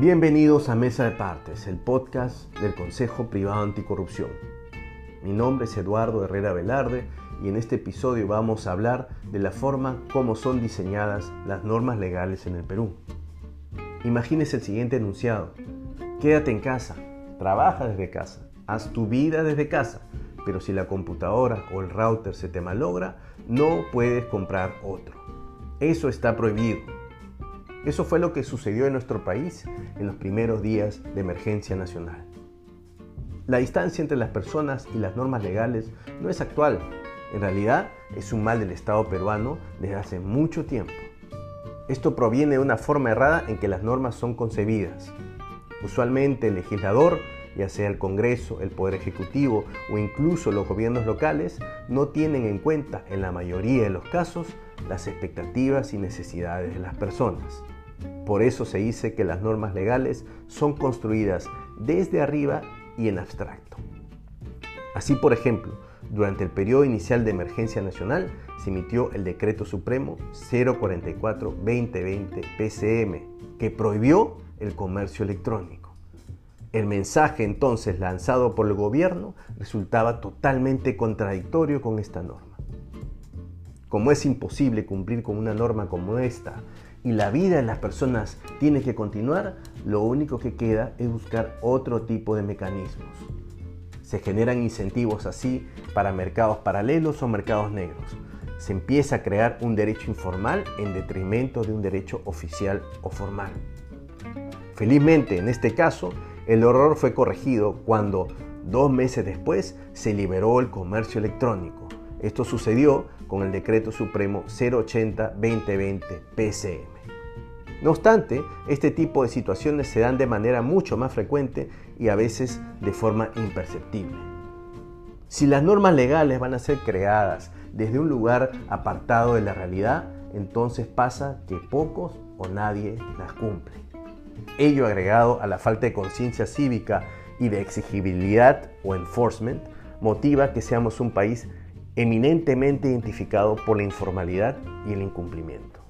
Bienvenidos a Mesa de Partes, el podcast del Consejo Privado Anticorrupción. Mi nombre es Eduardo Herrera Velarde y en este episodio vamos a hablar de la forma como son diseñadas las normas legales en el Perú. Imagínese el siguiente enunciado. Quédate en casa, trabaja desde casa, haz tu vida desde casa, pero si la computadora o el router se te malogra, no puedes comprar otro. Eso está prohibido. Eso fue lo que sucedió en nuestro país en los primeros días de emergencia nacional. La distancia entre las personas y las normas legales no es actual. En realidad es un mal del Estado peruano desde hace mucho tiempo. Esto proviene de una forma errada en que las normas son concebidas. Usualmente el legislador, ya sea el Congreso, el Poder Ejecutivo o incluso los gobiernos locales, no tienen en cuenta en la mayoría de los casos las expectativas y necesidades de las personas. Por eso se dice que las normas legales son construidas desde arriba y en abstracto. Así, por ejemplo, durante el periodo inicial de emergencia nacional se emitió el Decreto Supremo 044-2020 PCM, que prohibió el comercio electrónico. El mensaje entonces lanzado por el gobierno resultaba totalmente contradictorio con esta norma. Como es imposible cumplir con una norma como esta y la vida de las personas tiene que continuar, lo único que queda es buscar otro tipo de mecanismos. Se generan incentivos así para mercados paralelos o mercados negros. Se empieza a crear un derecho informal en detrimento de un derecho oficial o formal. Felizmente, en este caso, el error fue corregido cuando, dos meses después, se liberó el comercio electrónico. Esto sucedió con el Decreto Supremo 080-2020 PCM. No obstante, este tipo de situaciones se dan de manera mucho más frecuente y a veces de forma imperceptible. Si las normas legales van a ser creadas desde un lugar apartado de la realidad, entonces pasa que pocos o nadie las cumple. Ello agregado a la falta de conciencia cívica y de exigibilidad o enforcement motiva que seamos un país eminentemente identificado por la informalidad y el incumplimiento.